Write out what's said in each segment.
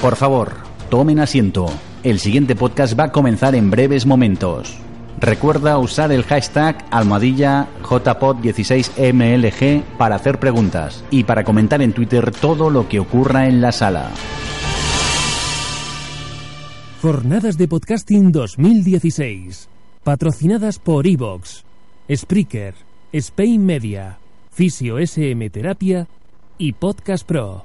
Por favor, tomen asiento. El siguiente podcast va a comenzar en breves momentos. Recuerda usar el hashtag almohadilla JPod16MLG para hacer preguntas y para comentar en Twitter todo lo que ocurra en la sala. Jornadas de Podcasting 2016. Patrocinadas por Evox, Spreaker, Spain Media, Fisio SM Terapia y Podcast Pro.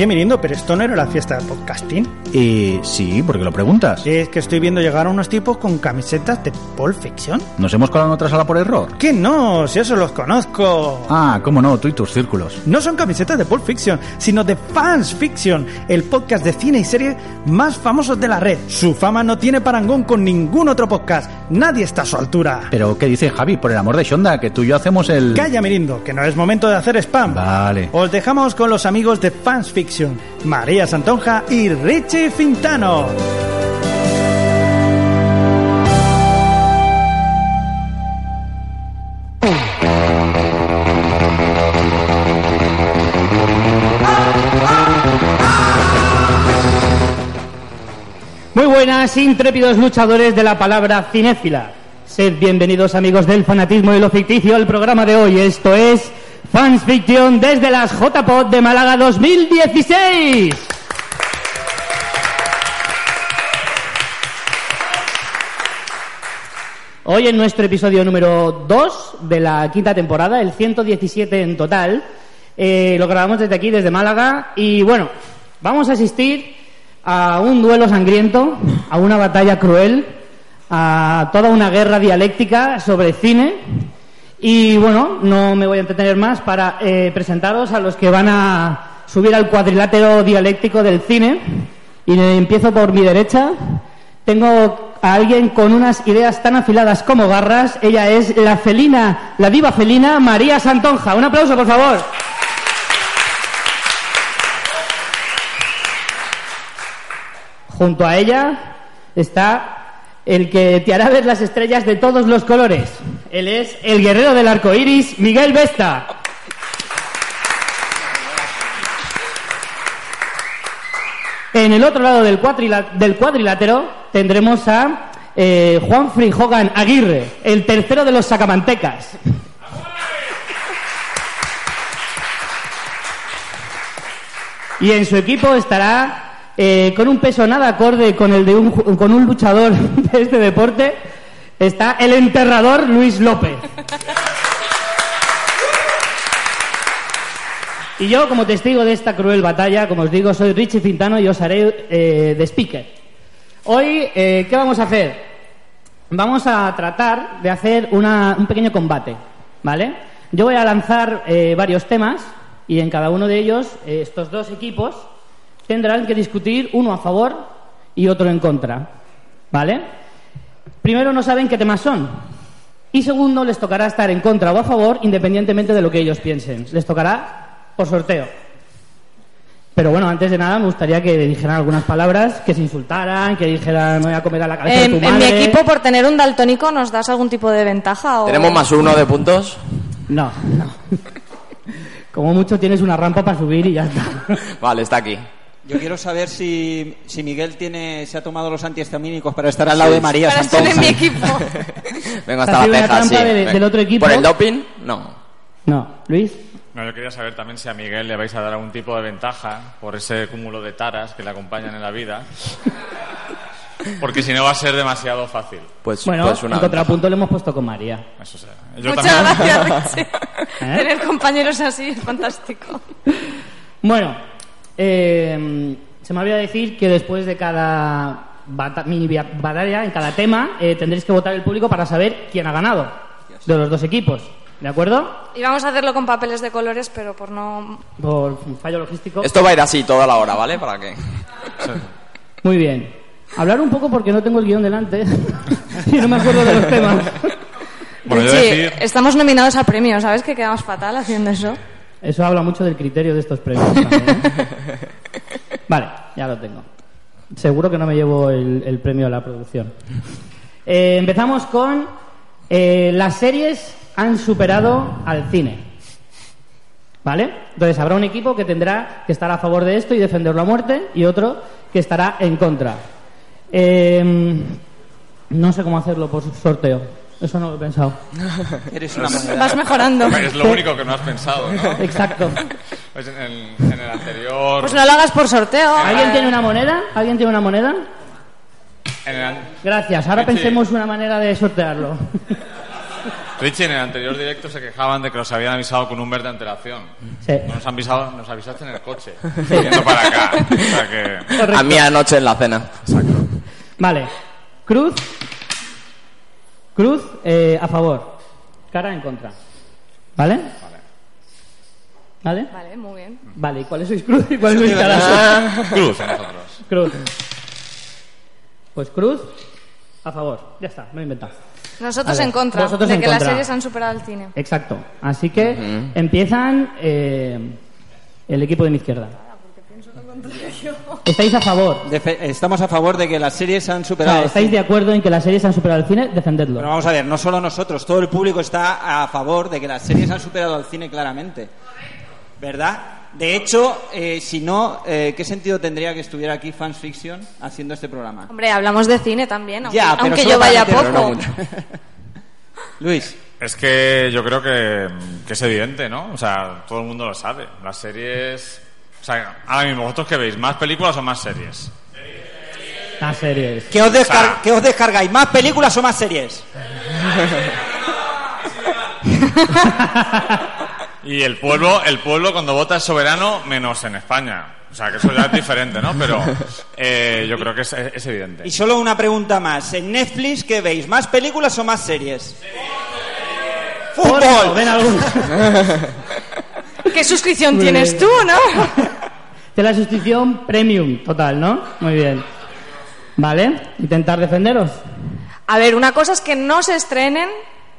Oye, Mirindo, pero esto no era la fiesta del podcasting. Eh, sí, porque lo preguntas. Es que estoy viendo llegar a unos tipos con camisetas de Pulp Fiction. ¿Nos hemos colado en otra sala por error? Que no, si eso los conozco. Ah, cómo no, tú y tus círculos. No son camisetas de Pulp Fiction, sino de Fans Fiction, el podcast de cine y serie más famosos de la red. Su fama no tiene parangón con ningún otro podcast. Nadie está a su altura. Pero, ¿qué dice Javi? Por el amor de Shonda, que tú y yo hacemos el... Calla, Mirindo, que no es momento de hacer spam. Vale. Os dejamos con los amigos de Fans Fiction, María Santonja y Richie Fintano. Muy buenas, intrépidos luchadores de la palabra cinéfila. Sed bienvenidos amigos del fanatismo y lo ficticio al programa de hoy. Esto es Fans Fiction desde las JPod de Málaga 2016. Hoy en nuestro episodio número 2 de la quinta temporada, el 117 en total, eh, lo grabamos desde aquí, desde Málaga, y bueno, vamos a asistir a un duelo sangriento, a una batalla cruel, a toda una guerra dialéctica sobre cine. Y bueno, no me voy a entretener más para eh, presentaros a los que van a subir al cuadrilátero dialéctico del cine. Y empiezo por mi derecha. Tengo a alguien con unas ideas tan afiladas como garras. Ella es la felina, la diva felina María Santonja. Un aplauso, por favor. Junto a ella está el que te hará ver las estrellas de todos los colores. Él es el guerrero del arco iris, Miguel Vesta. En el otro lado del, del cuadrilátero tendremos a eh, Juan Frijogan Aguirre, el tercero de los sacamantecas. Y en su equipo estará eh, con un peso nada acorde con el de un, con un luchador de este deporte, está el enterrador Luis López. Y yo, como testigo de esta cruel batalla, como os digo, soy Richie Fintano y os haré eh, de speaker. Hoy, eh, ¿qué vamos a hacer? Vamos a tratar de hacer una- un pequeño combate, ¿vale? Yo voy a lanzar eh, varios temas y en cada uno de ellos eh, estos dos equipos tendrán que discutir uno a favor y otro en contra, ¿vale? Primero no saben qué temas son y segundo les tocará estar en contra o a favor independientemente de lo que ellos piensen. Les tocará por sorteo. Pero bueno, antes de nada me gustaría que dijeran algunas palabras, que se insultaran, que dijeran me voy a comer a la cabeza En, de tu en mi madre. equipo, por tener un daltónico, ¿nos das algún tipo de ventaja? O... ¿Tenemos más uno de puntos? No, no. Como mucho tienes una rampa para subir y ya está. Vale, está aquí. Yo quiero saber si, si Miguel tiene, se ha tomado los antihistamínicos para estar al lado de María Para estar Santonja. en mi equipo. Vengo ¿Ha hasta la sido una ceja, sí. de- del otro equipo? ¿Por el doping? No. No, Luis. No, yo quería saber también si a Miguel le vais a dar algún tipo de ventaja por ese cúmulo de taras que le acompañan en la vida. Porque si no va a ser demasiado fácil. Pues, Bueno, pues una en contrapunto le hemos puesto con María. Eso será. Yo Muchas también- gracias, Richie. ¿Eh? Tener compañeros así es fantástico. Bueno, Eh, se me olvidó decir que después de cada bata- mini batalla, en cada tema, eh, tendréis que votar el público para saber quién ha ganado de los dos equipos. ¿De acuerdo? Y vamos a hacerlo con papeles de colores, pero por no... Por un fallo logístico. Esto va a ir así toda la hora, ¿vale? Para que... Muy bien. Hablar un poco porque no tengo el guion delante y no me acuerdo de los temas. Bueno, yo Richie, decir... estamos nominados a premio, ¿sabes que quedamos fatal haciendo eso? Eso habla mucho del criterio de estos premios. también, ¿eh? Vale, ya lo tengo. Seguro que no me llevo el, el premio a la producción. Eh, empezamos con eh, las series han superado al cine. ¿Vale? Entonces habrá un equipo que tendrá que estar a favor de esto y defenderlo a muerte y otro que estará en contra. No sé cómo hacerlo por sorteo. Eso no lo he pensado. Eres una moneda. Vas mejorando. Es lo único que no has pensado, ¿no? Exacto. Pues en, el, en el anterior... Pues no lo hagas por sorteo. ¿Alguien tiene una moneda? ¿Alguien tiene una moneda? En el, an- Gracias. Ahora Richie. pensemos una manera de sortearlo. Richie, en el anterior directo se quejaban de que los habían avisado con un mes de antelación. Sí. No Nos, han avisado, nos avisaste en el coche, yendo para acá. O sea que... Correcto. A mí anoche en la cena. Vale. Cruz. Cruz eh, a favor. Cara en contra. ¿Vale? ¿Vale? Vale, muy bien. Vale. ¿Y cuáles sois Cruz y cuáles sois cara? Cruz, nosotros. Cruz. Pues Cruz a favor. Ya está, me he inventado. Nosotros en contra vosotros de en que las contra. series han superado al cine. Exacto. Así que empiezan eh, el equipo de mi izquierda. ¿Estáis a favor? Defe- Estamos a favor de que las series han O superado. sea, al ¿estáis cine. de acuerdo en que las series han superado el cine? Defendedlo. Pero vamos a ver, no solo nosotros, todo el público está a favor de que las series han superado al cine claramente. ¿Verdad? De hecho, eh, si no, eh, ¿qué sentido tendría que estuviera aquí Fans Fiction haciendo este programa? Hombre, hablamos de cine también, aunque, Ya, pero aunque yo vaya meterlo, poco. no mucho. Luis, Es que yo creo que, que es evidente, ¿no? O sea, todo el mundo lo sabe. Las series... O sea, ahora mismo, ¿vosotros qué veis? ¿Más películas o más series? Las series. ¿qué os, descar- O sea- qué os descargáis? ¿Más películas o más series? Y el pueblo, el pueblo cuando vota es soberano, menos en España. O sea, que eso ya es diferente, ¿no? Pero eh, yo creo que es, es evidente. Y solo una pregunta más. ¿En Netflix qué veis? ¿Más películas o más series? ¡Fútbol! ven algún- ¿Qué suscripción Muy tienes bien. tú, no? De la suscripción premium total, ¿no? Muy bien. Vale, intentar defenderos. A ver, una cosa es que no se estrenen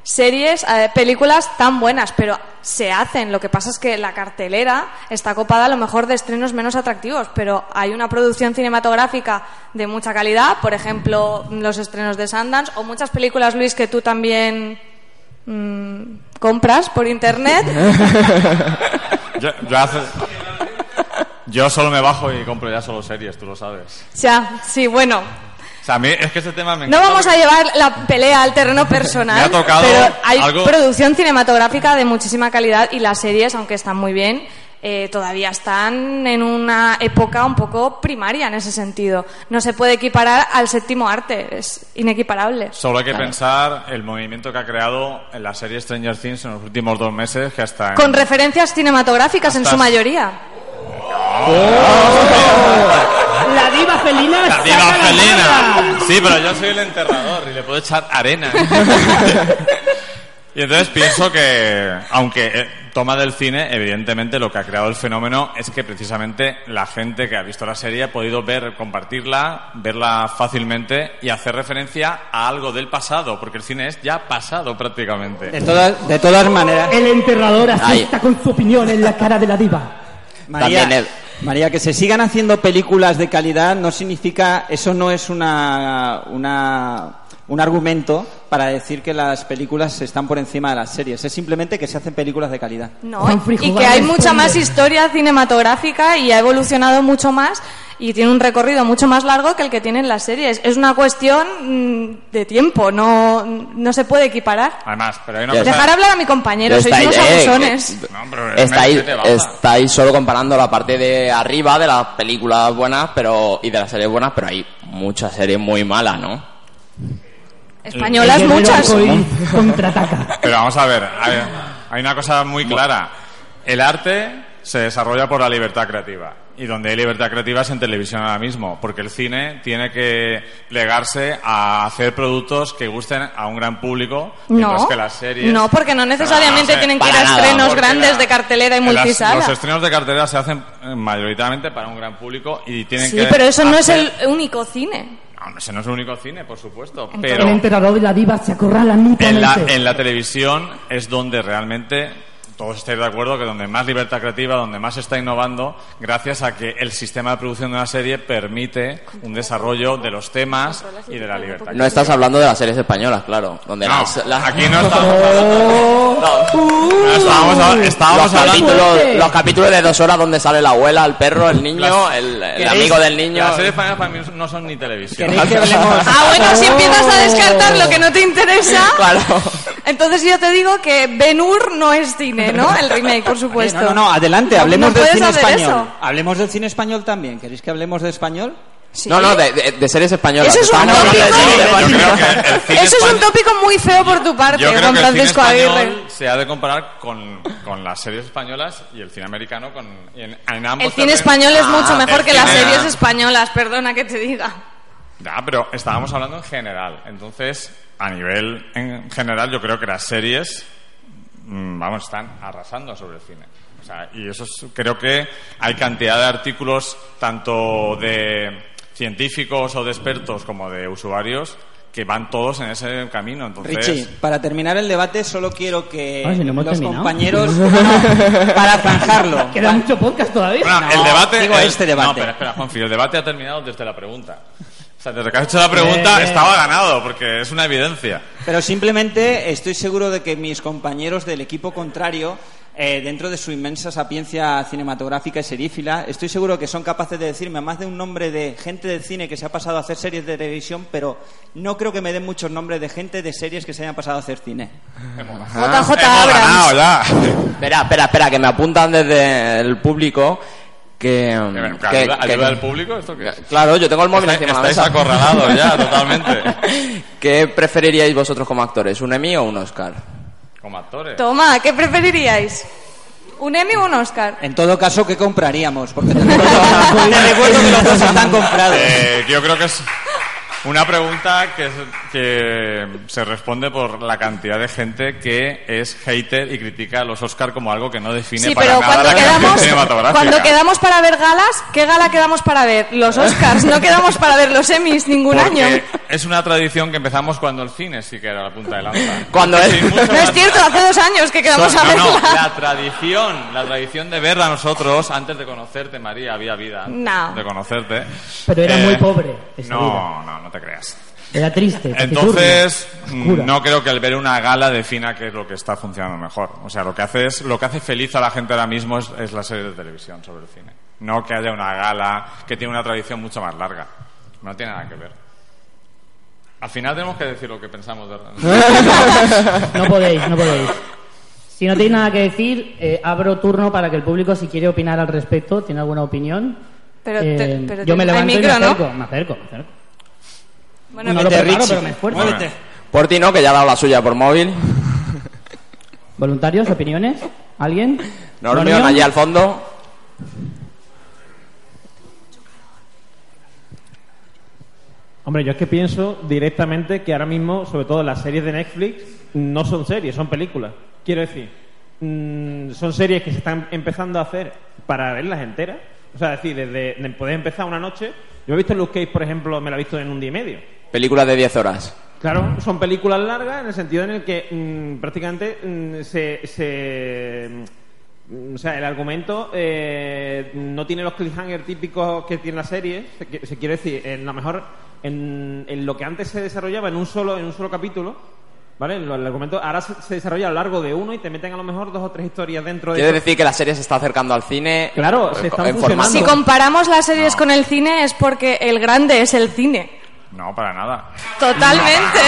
series, eh, películas tan buenas, pero se hacen. Lo que pasa es que la cartelera está copada a lo mejor de estrenos menos atractivos, pero hay una producción cinematográfica de mucha calidad, por ejemplo, los estrenos de Sundance o muchas películas, Luis, que tú también mm, compras por internet. Yo, yo hace- yo solo me bajo y compro ya solo series, tú lo sabes. ya, sí, bueno. O sea, a mí es que tema me No vamos a llevar la pelea al terreno personal, Me ha tocado pero hay algo- producción cinematográfica de muchísima calidad y las series, aunque están muy bien, eh, todavía están en una época un poco primaria en ese sentido. No se puede equiparar al séptimo arte, es inequiparable. Solo hay que pensar el movimiento que ha creado en la serie Stranger Things en los últimos dos meses, que hasta... en- Con referencias cinematográficas en su mayoría. La diva felina. ¡La diva felina! Sí, pero yo soy el enterrador y le puedo echar arena. y entonces pienso que, aunque eh, toma del cine, evidentemente lo que ha creado el fenómeno es que precisamente la gente que ha visto la serie ha podido ver, compartirla, verla fácilmente y hacer referencia a algo del pasado, porque el cine es ya pasado prácticamente. De todas, de todas maneras, El enterrador Ay. asesta con su opinión en la cara de la diva. María, el- María, que se sigan haciendo películas de calidad no significa, eso no es una, una, un argumento para decir que las películas están por encima de las series. Es simplemente que se hacen películas de calidad. No, y que hay mucha más historia cinematográfica y ha evolucionado mucho más y tiene un recorrido mucho más largo que el que tienen las series. Es una cuestión mm, de tiempo, no, no se puede equiparar. Además, pero hay una cosa... Dejar hablar a mi compañero, Pero sois estáis- unos eh, abusones. que- No, pero estáis, estáis solo comparando la parte de arriba de las películas buenas pero y de las series buenas, pero hay muchas series muy malas, ¿no? Españolas muchas. contraataca. Pero vamos a ver, hay, hay una cosa muy clara. El arte se desarrolla por la libertad creativa. Y donde hay libertad creativa es en televisión ahora mismo, porque el cine tiene que plegarse a hacer productos que gusten a un gran público, mientras No, que las series... no, porque no necesariamente No, no sé, tienen que ir a estrenos grandes la- de cartelera y las- multisala. los estrenos de cartelera se hacen mayoritariamente para un gran público y tienen Sí, que... pero eso no es el único cine. No, ese no es el único cine, por supuesto, Entonces- El pero... enterrador y la diva se acorralan En la, mutuamente. en la televisión es donde realmente todos estáis de acuerdo que donde más libertad creativa, donde más se está innovando, gracias a que el sistema de producción de una serie permite un desarrollo de los temas y de la libertad. No estás hablando de las series españolas, claro. Donde No, las, las- aquí no estamos hablando. No, estábamos, hab- estábamos los, hablando. capítulos, los capítulos de dos horas donde sale la abuela, el perro, el niño, Las- el, el ¿Queréis- amigo del niño. Las series españolas para mí no son ni televisión. Ah, bueno, si empiezas a descartar lo que no te interesa, Claro. entonces yo te digo que Ben-Hur no es cine, ¿no? El remake, por supuesto. No, no, no, adelante, hablemos no del cine español. eso. Hablemos del cine español también. ¿Queréis que hablemos de español? Sí. No, no, de, de- de series españolas. Eso es un tópico. Eso es un muy feo por tu parte, Yo creo Juan que el cine Aguirre. se ha de comparar con, con las series españolas y el cine americano con, en, en ambos El cine terrenos- español es mucho Ah, mejor el que las cine- series españolas, perdona que te diga. Ya, pero estábamos hablando en general. Entonces, a nivel en general, yo creo que las series, vamos, están arrasando sobre el cine. O sea, y eso es- creo que hay cantidad de artículos, tanto de científicos o de expertos como de usuarios, que van todos en ese camino. Entonces, Richie, para terminar el debate solo quiero que Ah, si no hemos los terminado. compañeros... No, para zanjarlo. Queda mucho podcast todavía. Bueno, No, el debate. digo el- este debate. No, pero espera, Juanfi, el debate ha terminado desde la pregunta. O sea, desde que has hecho la pregunta Eh, estaba ganado, porque es una evidencia. Pero simplemente estoy seguro de que mis compañeros del equipo contrario, eh, dentro de su inmensa sapiencia cinematográfica y serífila, estoy seguro que son capaces de decirme más de un nombre de gente del cine que se ha pasado a hacer series de televisión, pero no creo que me den muchos nombres de gente de series que se hayan pasado a hacer cine. JJ Abrams. Espera, espera, espera, que me apuntan desde el público que... Que- que que- ayuda, que- ayuda al público? ¿Esto qué es? Claro, yo tengo el móvil Estáis, encima de la estáis mesa. acorralados ya, totalmente. ¿Qué preferiríais vosotros como actores, un Emmy o un Oscar? Como actores. Toma, ¿qué preferiríais? ¿Un Emmy o un Oscar? En todo caso, ¿qué compraríamos? Porque te recuerdo que los dos están comprados. Eh, yo creo que es una pregunta que, es- que se responde por la cantidad de gente que es hater y critica a los Oscar como algo que no define Sí, para pero nada cuando la quedamos, cinematográfica. cuando quedamos para ver galas, ¿qué gala quedamos para ver? Los Oscars, no quedamos para ver los Emmys ningún Porque año. es una tradición que empezamos cuando el cine sí que era la punta de lanza. Cuando mucho No es cierto, hace dos años que quedamos a no, no, verla. la tradición, la tradición de verla nosotros antes de conocerte, María, había vida No. de conocerte. Pero era Eh, muy pobre esa No, vida. no, no te creas. Era triste. Entonces, oscura. no creo que el ver una gala defina qué es lo que está funcionando mejor. O sea, lo que hace es, lo que hace feliz a la gente ahora mismo es, es la serie de televisión sobre el cine. No que haya una gala que tiene una tradición mucho más larga. No tiene nada que ver. Al final tenemos que decir lo que pensamos de No podéis, no podéis. Si no tenéis nada que decir, eh, abro turno para que el público, si quiere opinar al respecto, tiene alguna opinión. Pero te- eh, pero yo me levanto y me ¿no? acerco, me acerco, me acerco. Bueno, no lo Muévete, preparo, Richie, pero me esfuerzo. muévete. Por ti no, que ya ha dado la suya por móvil. ¿Voluntarios? ¿Opiniones? ¿Alguien? ¿Normion? allí al fondo. Hombre, yo es que pienso directamente que ahora mismo, sobre todo las series de Netflix, no son series, son películas. Quiero decir, mm, son series que se están empezando a hacer para verlas enteras. O sea, es decir, desde de poder empezar una noche. Yo he visto Luke Cage, por ejemplo, me la he visto en un día y medio. Película de 10 horas. Claro, son películas largas en el sentido en el que mm, prácticamente mm, se, se- mm, o sea, el argumento eh, no tiene los cliffhanger típicos que tiene la serie. Se, se quiere decir, en lo mejor en, en lo que antes se desarrollaba en un solo en un solo capítulo, ¿vale? Lo- El, argumento ahora se, se desarrolla a lo largo de uno y te meten a lo mejor dos o tres historias dentro de. Quiere decir que la serie se está acercando al cine. Claro, se eh, están en formato. fusionando. Si comparamos las series con el cine es porque el grande es el cine. No, para nada. Totalmente.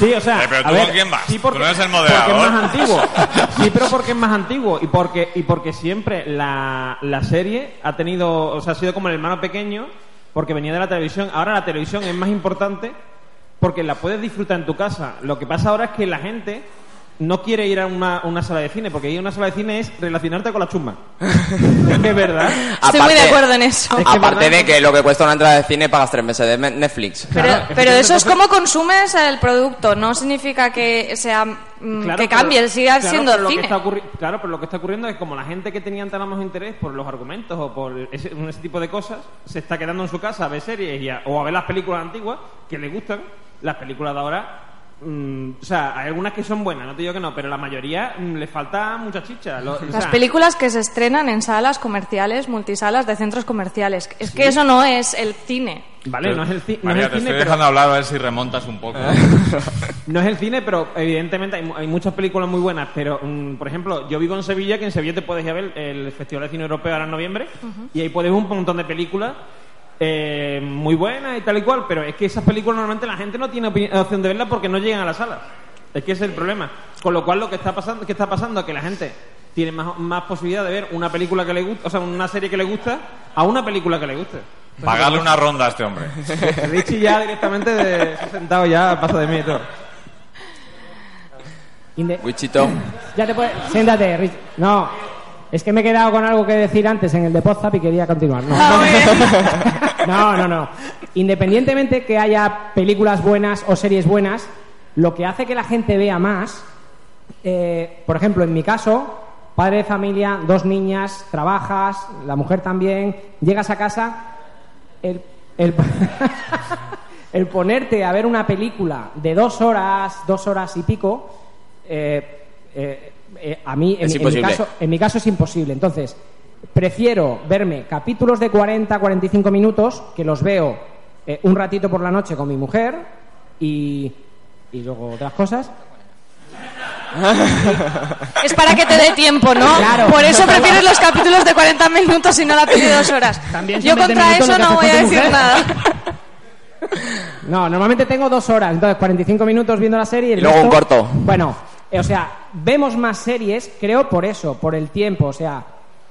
Sí, o sea, Eh, pero a tú ver, con quién vas? Sí, porque, Tú no eres el porque es moderador. más antiguo. Sí, pero porque es más antiguo y porque y porque siempre la, la serie ha tenido, o sea, ha sido como el hermano pequeño porque venía de la televisión. Ahora la televisión es más importante porque la puedes disfrutar en tu casa. Lo que pasa ahora es que la gente no quiere ir a una, una sala de cine, porque ir a una sala de cine es relacionarte con la chusma. es verdad. Estoy muy de acuerdo en eso. Es que Aparte verdad de que lo que cuesta una entrada de cine pagas tres meses de Netflix. Pero, Claro, pero eso es como consumes el producto, no significa que sea mm, Claro, que pero- cambie, siga claro, siendo que cine. claro, pero lo que está ocurriendo es como la gente que tenía tan más interés por los argumentos o por ese, ese tipo de cosas se está quedando en su casa a ver series y a- o a ver las películas antiguas que le gustan. Las películas de ahora, mm, o sea, hay algunas que son buenas, no te digo que no, pero la mayoría mm, le falta mucha chicha. Lo- o Las sea, películas que se estrenan en salas comerciales, multisalas de centros comerciales. Es que eso no es el cine. Vale, no es el, ci- no María, es el te cine, estoy pero- dejando hablar a ver si remontas un poco. No es el cine, pero evidentemente hay, mu- hay muchas películas muy buenas. Pero, mm, por ejemplo, yo vivo en Sevilla, que en Sevilla te puedes ir a ver el Festival de Cine Europeo ahora en noviembre, y ahí puedes ver un montón de películas eh, muy buenas y tal y cual. Pero es que esas películas normalmente la gente no tiene opción de verlas porque no llegan a la sala. Es que ese es el problema. Con lo cual, lo que está pasando, que está pasando es que la gente tiene más, más posibilidad de ver una película que le gusta, o sea, una serie que le gusta, a una película que le guste. Pagarle una ronda a este hombre. Richie ya directamente de, se ha sentado ya pasa de mí y todo. Wichito. Ya te puedes... Siéntate, Rich. No, es que me he quedado con algo que decir antes en el de Podzap y quería continuar. No. no, no, no. Independientemente que haya películas buenas o series buenas, lo que hace que la gente vea más, eh, por ejemplo, en mi caso, padre de familia, dos niñas, trabajas, la mujer también, llegas a casa, el, el, el ponerte a ver una película de dos horas, dos horas y pico, eh, eh, eh, a mí, en, mi caso, en mi caso es imposible. Entonces, prefiero verme capítulos de 40, 45 minutos, que los veo eh, un ratito por la noche con mi mujer y, y luego otras cosas. Es para que te dé tiempo, ¿no? Claro. Por eso prefieres los capítulos de 40 minutos y no la peli de dos horas. También Yo son 20 contra eso no voy a decir mujer. nada. No, normalmente tengo dos horas, entonces 45 minutos viendo la serie y, el Y luego un corto. Bueno, o sea, vemos más series, creo por eso, por el tiempo. O sea,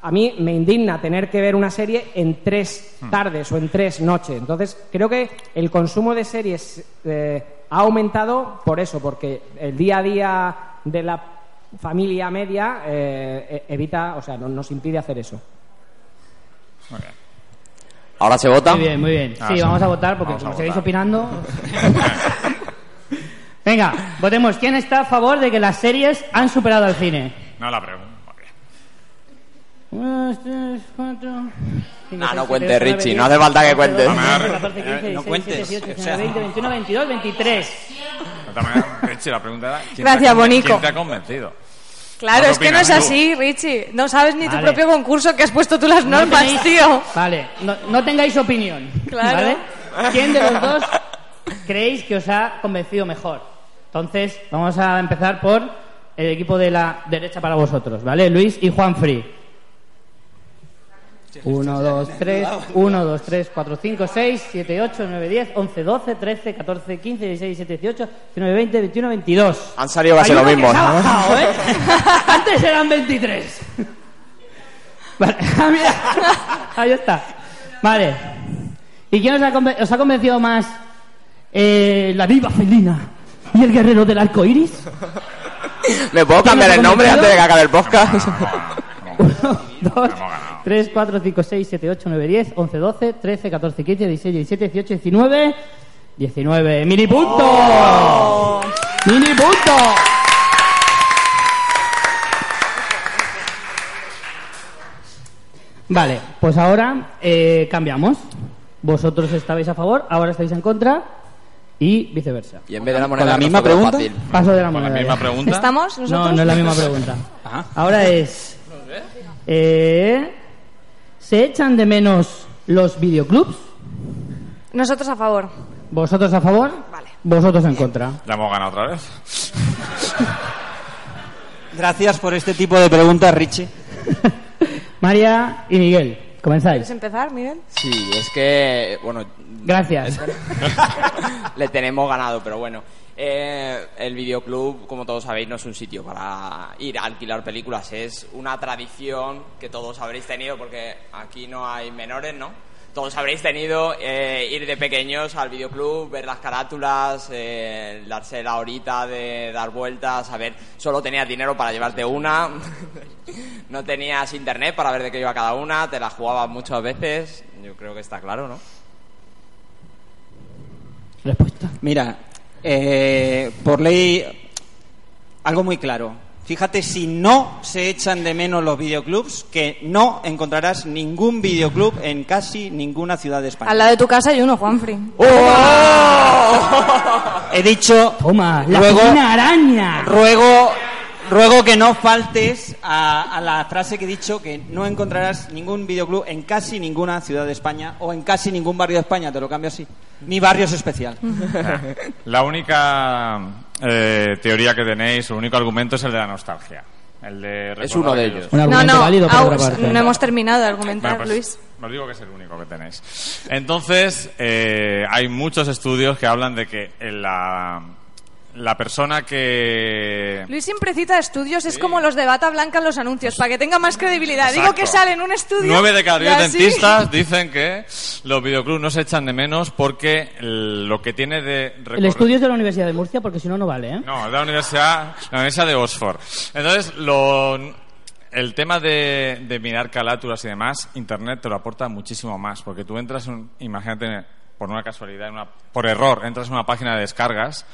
a mí me indigna tener que ver una serie en tres tardes o en tres noches. Entonces, creo que el consumo de series eh, ha aumentado por eso, porque el día a día de la familia media eh, eh, evita, o sea, no- nos impide hacer eso. Ahora se vota. Muy bien, muy bien. Ah, sí, sí. vamos a votar porque Vamos como seguís opinando. Venga, votemos. ¿Quién está a favor de que las series han superado al cine? No la pregunto. Uno, dos, tres, cuatro. cinco, No, seis, no siete, nueve, Richie, no hace falta que once, cuentes. No no cuentes, Richie, la pregunta era... ¿quién Gracias, te ha conven- Bonico. ¿Quién te ha convencido? Claro, No es que no es tú. así, Richie. No sabes ni Vale. tu propio concurso que has puesto tú las No normas, tenéis- tío. Vale, no, no tengáis opinión. Claro. ¿vale? ¿Quién de los dos creéis que os ha convencido mejor? Entonces, vamos a empezar por el equipo de la derecha para vosotros, ¿vale? Luis y Juan Free. 1, 2, 3, 1, 2, 3, 4, 5, 6, 7, 8, 9, 10, 11, 12, 13, 14, 15, 16, 17, 18, 19, 20, 21, 22. Han salido casi lo mismo. ha bajado, ¿eh? Antes eran 23. Vale, ah, mira. Ahí está. Vale. ¿Y quién os ha, conven- os ha convencido más eh, la viva felina y el guerrero del arco iris? ¿Me puedo ¿Quién cambiar el nombre antes de que acabe el podcast? 2, 3, 4, 5, 6, 7, 8, 9, 10, 11, 12, 13, 14, 15, 16, 17, 18, 19, 19. ¡Mini punto! ¡Mini punto! Vale, pues ahora eh, cambiamos. Vosotros estabais a favor, ahora estáis en contra y viceversa. Y en vez de la ¿Con moneda la misma tocó pregunta? fácil. Paso de la Con la misma ya. pregunta. ¿Estamos No, nosotros? no es la misma pregunta. Ahora es. eh, ¿Se echan de menos los videoclubs? Nosotros a favor. ¿Vosotros a favor? Vale. ¿Vosotros en contra? ¿Ya hemos ganado otra vez? Gracias por este tipo de preguntas, Richie. María y Miguel, comenzáis. ¿Quieres empezar, Miguel? Sí, es que, bueno, Gracias. le tenemos ganado, pero bueno. Eh, el videoclub, como todos sabéis, no es un sitio para ir a alquilar películas, es una tradición que todos habréis tenido porque aquí no hay menores, ¿no? Todos habréis tenido eh, ir de pequeños al videoclub, ver las carátulas, eh, darse la horita de dar vueltas, a ver, solo tenías dinero para llevarte una, no tenías internet para ver de qué iba cada una, te la jugabas muchas veces, yo creo que está claro, ¿no? Respuesta. Mira, eh, por ley, algo muy claro. Fíjate si no se echan de menos los videoclubs, que no encontrarás ningún videoclub en casi ninguna ciudad de España. Al lado de tu casa hay uno, Juanfri. He dicho, Toma, la Luego- pequeña araña. ruego, ruego que no faltes a, a la frase que he dicho, que no encontrarás ningún videoclub en casi ninguna ciudad de España o en casi ningún barrio de España, te lo cambio así. Ni barrio es especial. La única eh, teoría que tenéis, el único argumento es el de la nostalgia. El de Es uno de ellos. Un No, argumento no, válido parte. no hemos terminado de argumentar, Bueno, pues, Luis. Os digo que es el único que tenéis. Entonces, eh, hay muchos estudios que hablan de que en la, la persona que... Luis siempre cita estudios, es como los de bata blanca en los anuncios, para que tenga más credibilidad. Digo que sale en un estudio. Nueve de cada diez dentistas dicen que los videoclubs no se echan de menos porque el- lo que tiene de... El recorre- estudio es de la Universidad de Murcia, porque si no, no vale, ¿eh? No, es de la universidad, la universidad de Oxford. Entonces, lo, el tema de, de mirar calátulas y demás, Internet te lo aporta muchísimo más, porque tú entras, en- imagínate, por una casualidad, en una, por error, entras en una página de descargas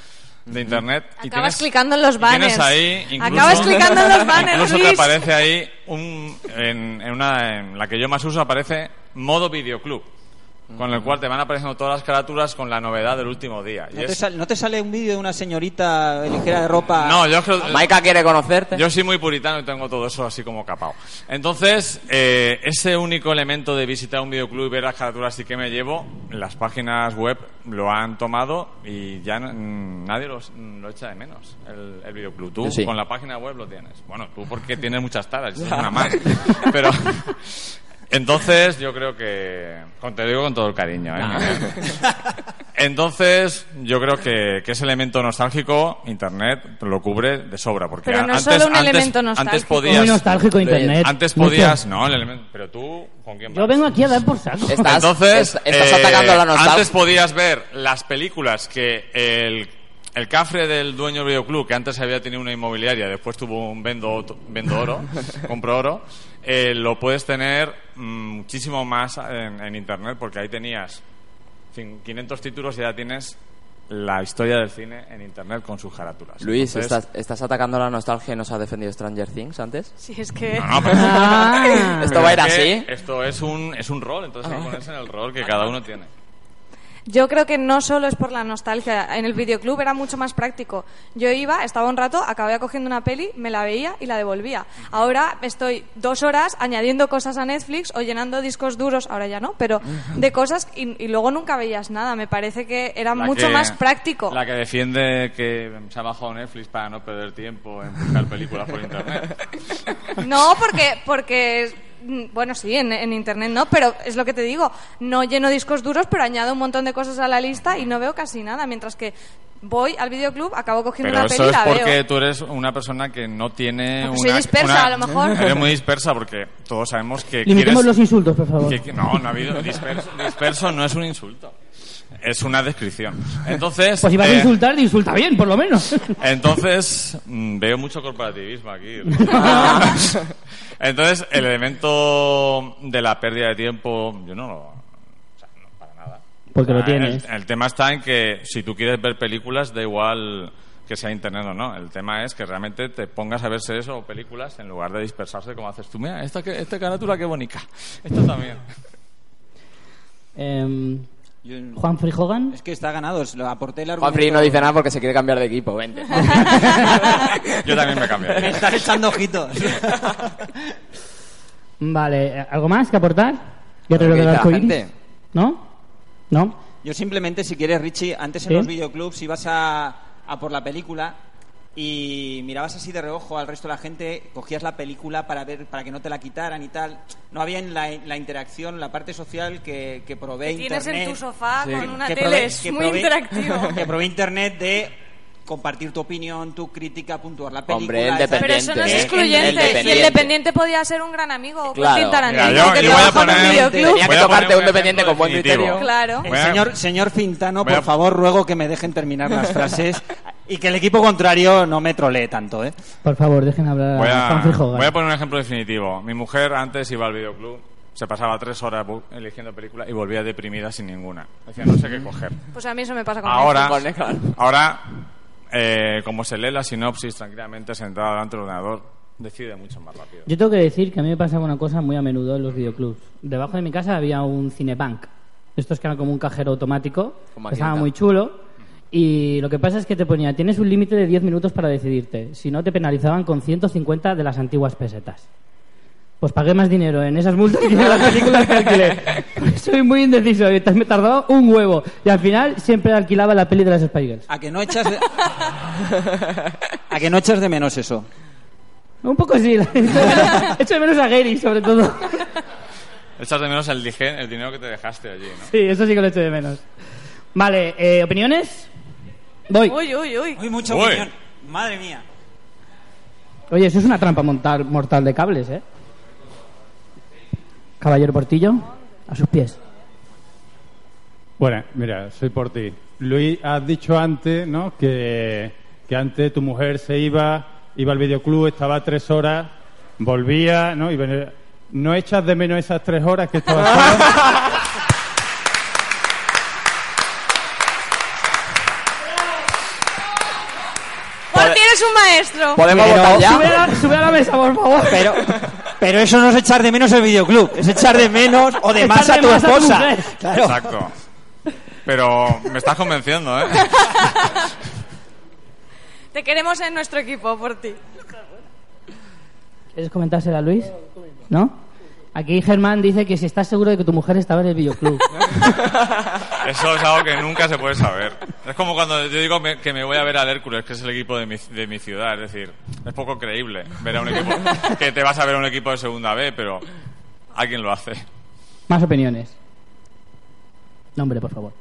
de Internet y Acabas tienes, clicando en los y tienes banners. ahí incluso, Acabas clicando en los banners, incluso te Luis. aparece ahí un, en, en una, en la que yo más uso aparece modo videoclub. Con el cual te van apareciendo todas las carátulas con la novedad del último día. Y ¿No te, es- sal- no te sale un vídeo de una señorita ligera de ropa? no, yo creo Maika quiere conocerte. Yo soy muy puritano y tengo todo eso así como capado. Entonces, eh, ese único elemento de visitar un videoclub y ver las caraturas y que me llevo, las páginas web lo han tomado y ya nadie los- lo echa de menos, el, el videoclub. Tú sí. con la página web lo tienes. Bueno, tú porque tienes muchas taras, y una más. Pero... Entonces, yo creo que. Te digo con todo el cariño, ¿eh? Entonces, yo creo que, que ese elemento nostálgico, Internet lo cubre de sobra. Porque Pero no antes, solo un antes- elemento Antes nostálgico. podías. Muy nostálgico Internet. Antes Mucho. podías. No, el elemento. Pero tú, ¿con quién Yo vas? vengo aquí a dar por saco. Estás, Entonces, est- estás eh, atacando la nostalgia. antes podías ver las películas que el, el cafre del dueño del videoclub, que antes había tenido una inmobiliaria, después tuvo un vendo, vendo oro, compró oro, eh, lo puedes tener mm, muchísimo más en, en internet, porque ahí tenías cin- 500 títulos y ya tienes la historia del cine en internet con sus carátulas. Luis, Entonces- ¿estás, ¿estás atacando la nostalgia y nos ha defendido Stranger Things antes? Sí, es que... No, no, pero- Ah. ¿Esto va a ir así? Esto es un, es un rol, entonces hay que ponerse en el rol que cada uno tiene. Yo creo que no solo es por la nostalgia. En el videoclub era mucho más práctico. Yo iba, estaba un rato, acababa cogiendo una peli, me la veía y la devolvía. Ahora estoy dos horas añadiendo cosas a Netflix o llenando discos duros, ahora ya no, pero de cosas y, y luego nunca veías nada. Me parece que era La mucho que- más práctico. La que defiende que se ha bajado Netflix para no perder tiempo en buscar películas por internet. No, porque, porque bueno, sí, en, en internet no, pero es lo que te digo. No lleno discos duros, pero añado un montón de cosas a la lista y no veo casi nada. Mientras que voy al videoclub, acabo cogiendo Pero una eso peli y es la porque veo. tú eres una persona que no tiene Porque una... soy dispersa, una- a lo mejor. Eres muy dispersa porque todos sabemos que Limitemos quieres... los insultos, por favor. que- no, no ha habido... Disperso, disperso no es un insulto. Es una descripción. Entonces... Pues si vas a eh, insultar, insulta bien, por lo menos. Entonces, mm, veo mucho corporativismo aquí. Entonces, el elemento de la pérdida de tiempo, yo no lo. o sea, no, para nada. Porque lo tienes. El, el tema está en que si tú quieres ver películas, da igual que sea internet o no. El tema es que realmente te pongas a ver series o películas en lugar de dispersarse como haces tú. Mira, esta, esta carátula qué bonita. Esta también. Em, Yo- Juan Frijogan. Es que está ganado, lo aporté el Juan. Fri no dice nada porque se quiere cambiar de equipo, vente. Yo también me cambio. Me estás echando ojitos. Vale, ¿algo más que aportar? Guerrero ¿Qué del dice la gente? ¿No? ¿No? Yo simplemente, si quieres, Richie, antes en ¿Sí? los videoclubs ibas a, a por la película y mirabas así de reojo al resto de la gente, cogías la película para ver para que no te la quitaran y tal. No había en la, la interacción, la parte social que, que provee Tienes Internet. en tu sofá Sí. con una que tele, provee- es que muy provee- interactivo. Que provee Internet de compartir tu opinión, tu crítica, puntuar la película. Hombre, etcétera. Pero eso no es Eh, excluyente. el el dependiente. dependiente podía ser un gran amigo, Claro. Tarantino, Mira, yo- que yo voy a poner- videoclub. Tenía que Voy a tocarte un un dependiente ejemplo con buen definitivo. criterio. Claro. A- señor, señor Fintano, por favor, ruego que me dejen terminar las frases y que el equipo contrario no me trolee tanto, ¿eh? Por favor, dejen hablar Voy a voy a poner un ejemplo definitivo. Mi mujer antes iba al videoclub, se pasaba tres horas eligiendo películas y volvía deprimida sin ninguna. Decía, no sé qué coger. Pues a mí eso me pasa con Ahora, Nectar. ahora eh, como se lee la sinopsis tranquilamente sentada delante del ordenador, decide mucho más rápido. Yo tengo que decir que a mí me pasa una cosa muy a menudo en los videoclubs. Debajo de mi casa había un cinebank. Estos que eran como un cajero automático. Estaba muy chulo. Y lo que pasa es que te ponía, tienes un límite de 10 minutos para decidirte. Si no, te penalizaban con 150 de las antiguas pesetas. Pues pagué más dinero en esas multas que en las películas que alquilé. Soy muy indeciso. y Me tardaba un huevo. Y al final siempre alquilaba la peli de las Spy Girls. A que no echas de... a que no echas de menos eso. Un poco sí. Echo de menos a Gary, sobre todo. Echas de menos el, dije- el dinero que te dejaste allí, ¿no? Sí, eso sí que lo echo de menos. Vale, eh, ¿opiniones? Voy. Uy, uy, uy. Uy, mucha Uy. opinión. Madre mía. Oye, eso es una trampa montar, mortal de cables, ¿eh? Caballero Portillo, a sus pies. Bueno, mira, soy por ti. Luis, has dicho antes, ¿no? Que, que antes tu mujer se iba, iba al videoclub, estaba tres horas, volvía, ¿no? Y venía- ¿No echas de menos esas tres horas que estabas sola? Eres un maestro. ¿Podemos Pero- votar ya? Sube a, la, sube a la mesa, por favor. Pero, pero eso no es echar de menos el videoclub, es echar de menos o de más a tu más a tu esposa. Claro. Exacto. Pero me estás convenciendo, ¿eh? Te queremos en nuestro equipo por ti. ¿Quieres comentárselo a Luis? ¿No? Aquí Germán dice que si estás seguro de que tu mujer estaba en el videoclub. Eso es algo que nunca se puede saber. Es como cuando yo digo me- que me voy a ver al Hércules, que es el equipo de mi, de mi ciudad. Es decir, es poco creíble ver a un equipo que te vas a ver a un equipo de segunda B, pero alguien lo hace. Más opiniones. Nombre, por favor.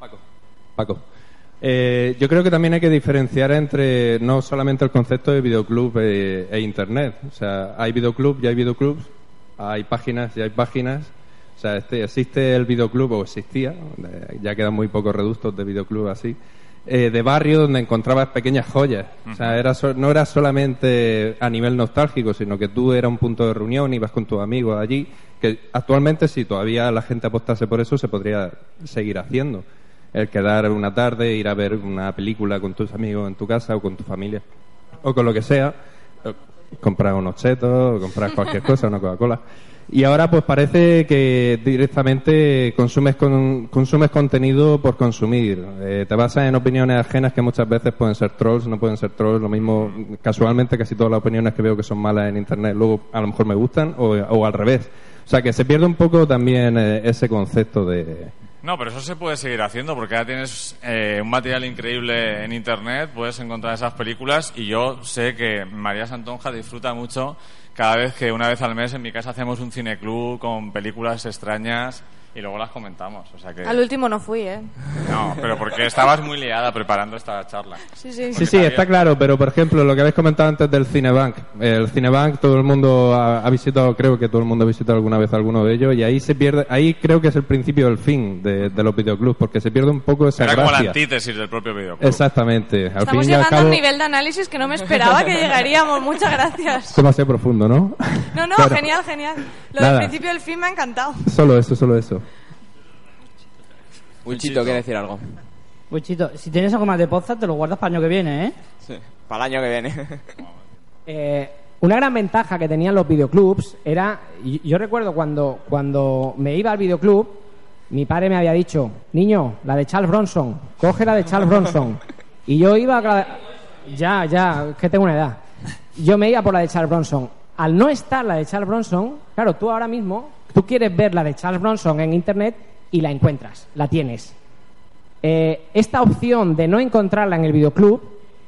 Paco. Eh, yo creo que también hay que diferenciar entre no solamente el concepto de videoclub e, e internet. O sea, hay videoclub y hay videoclubs, hay páginas y hay páginas. O sea, este, existe el videoclub, o existía, ya quedan muy pocos reductos de videoclub así, eh, de barrio donde encontrabas pequeñas joyas. O sea, era so- no era solamente a nivel nostálgico, sino que tú eras un punto de reunión, ibas con tus amigos allí, que actualmente si todavía la gente apostase por eso se podría seguir haciendo. El quedar una tarde, ir a ver una película con tus amigos en tu casa o con tu familia o con lo que sea, comprar unos chetos, o comprar cualquier cosa, una Coca-Cola. Y ahora pues parece que directamente consumes con- consumes contenido por consumir. Eh, te basas en opiniones ajenas que muchas veces pueden ser trolls, no pueden ser trolls. Lo mismo, casualmente casi todas las opiniones que veo que son malas en internet luego a lo mejor me gustan o, o al revés. O sea que se pierde un poco también eh, ese concepto de... No, pero eso se puede seguir haciendo porque ya tienes eh, un material increíble en internet, puedes encontrar esas películas y yo sé que María Santonja disfruta mucho cada vez que una vez al mes en mi casa hacemos un cineclub con películas extrañas y luego las comentamos. O sea que Al último no fui, ¿eh? no, pero porque estabas muy liada preparando esta charla. Sí, sí. Sí, sí, está claro, pero por ejemplo, lo que habéis comentado antes del Cinebank. El Cinebank, todo el mundo ha, ha visitado, creo que todo el mundo ha visitado alguna vez alguno de ellos, y ahí se pierde, ahí creo que es el principio del fin de, de los videoclubs, porque se pierde un poco esa Era como la antítesis del propio videoclub. Exactamente. Al Estamos fin al llegando a un nivel de análisis que no me esperaba que llegaríamos. Muchas gracias. demasiado profundo, ¿no? No, no, Claro. genial, genial. Lo Nada. del principio del film me ha encantado. Solo eso, solo eso. Wichito quiere decir algo. Wichito, si tienes algo más de podcast, te lo guardas para el año que viene, ¿eh? Sí, para el año que viene. Eh, una gran ventaja que tenían los videoclubs era, yo recuerdo cuando, cuando me iba al videoclub, mi padre me había dicho, niño, la de Charles Bronson, coge la de Charles Bronson. Y yo iba a... la- Ya, ya, es que tengo una edad. Yo me iba por la de Charles Bronson. Al no estar la de Charles Bronson, claro, tú ahora mismo, tú quieres ver la de Charles Bronson en Internet y la encuentras, la tienes. Eh, esta opción de no encontrarla en el videoclub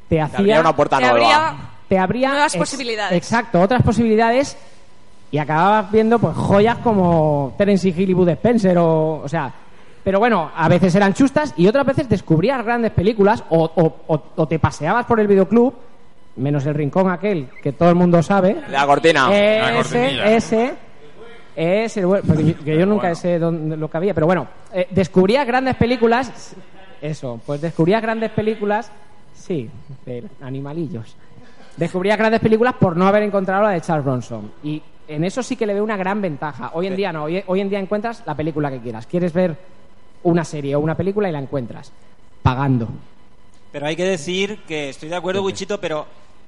te hacía abría una puerta Te nueva. habría te abría nuevas ex- posibilidades. Exacto, otras posibilidades y acababas viendo pues joyas como Terence Hill y Bud Spencer o, o sea, Pero bueno, a veces eran chustas y otras veces descubrías grandes películas o, o- o- o te paseabas por el videoclub, menos el rincón aquel que todo el mundo sabe. La cortina. La Ese, ese, ese, bueno, porque yo, que yo nunca sé dónde, lo que había, pero bueno, eh, descubrías grandes películas, eso, pues descubrías grandes películas, sí, de animalillos. Descubrías grandes películas por no haber encontrado la de Charles Bronson. Y en eso sí que le veo una gran ventaja. Hoy en día no, hoy, hoy en día encuentras la película que quieras. Quieres ver una serie o una película y la encuentras, pagando. Pero hay que decir que estoy de acuerdo, Wichito, pero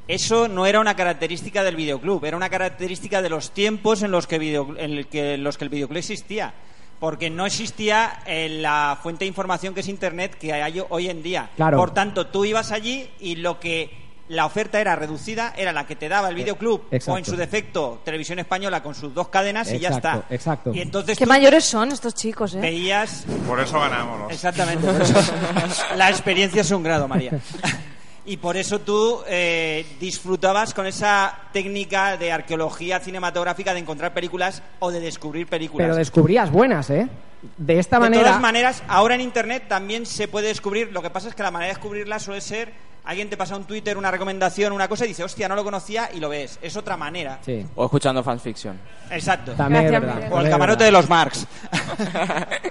eso no era una característica del videoclub, era una característica de los tiempos en los que, video- en el que- en los que el videoclub existía. Porque no existía eh, la fuente de información que es Internet que hay hoy en día. Claro. Por tanto, tú ibas allí y lo que la oferta era reducida era la que te daba el videoclub o en su defecto Televisión Española con sus dos cadenas y ya está. exacto. Y entonces Qué mayores son estos chicos, ¿eh? veías Por eso ganamos. los- Exactamente. por eso. La experiencia es un grado, María. Y por eso tú eh, disfrutabas con esa técnica de arqueología cinematográfica de encontrar películas o de descubrir películas. Pero descubrías buenas, ¿eh? De esta de manera... todas maneras, ahora en Internet también se puede descubrir. Lo que pasa es que la manera de descubrirla suele ser alguien te pasa un Twitter, una recomendación, una cosa y dice, hostia, no lo conocía y lo ves. Es otra manera. Sí. O escuchando fanfiction. Exacto. También Gracias. O el camarote de los Marx.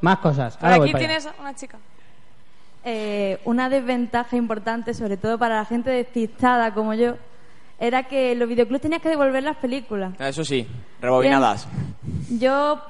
Más cosas. Ahora aquí tienes una chica. Eh, una desventaja importante, sobre todo para la gente despistada como yo, era que los videoclubs tenías que devolver las películas. Eso sí, rebobinadas. Yo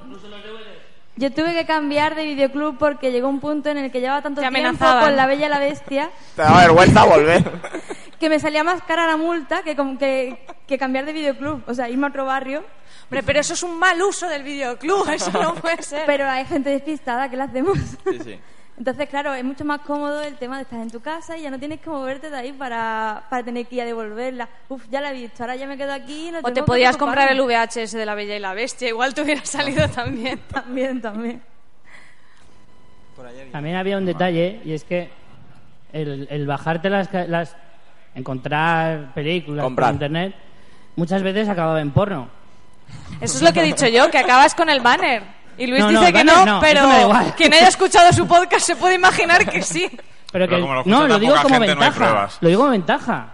yo tuve que cambiar de videoclub porque llegó un punto en el que llevaba tanto tiempo con La Bella y la Bestia Te da vergüenza volver. que me salía más cara la multa que, que, que cambiar de videoclub. O sea, irme a otro barrio. Hombre, pero eso es un mal uso del videoclub, eso no puede ser. Pero hay gente despistada, ¿qué le hacemos? Sí, sí. Entonces, claro, es mucho más cómodo el tema de estar en tu casa y ya no tienes que moverte de ahí para, para tener que ir a devolverla. Uf, ya la he visto, ahora ya me quedo aquí. No o te podías comprar el. VHS de La Bella y la Bestia, igual te hubiera salido también. También, también. También había un detalle y es que el, el bajarte las, ca- las encontrar películas Comprar. por internet muchas veces acababa en porno. Eso es lo que he dicho yo, que acabas con el banner. Y Luis No, no, dice que no, no, pero quien haya escuchado su podcast se puede imaginar que sí. Pero Pero que como lo escucha no, lo digo como gente, ventaja. lo digo como ventaja.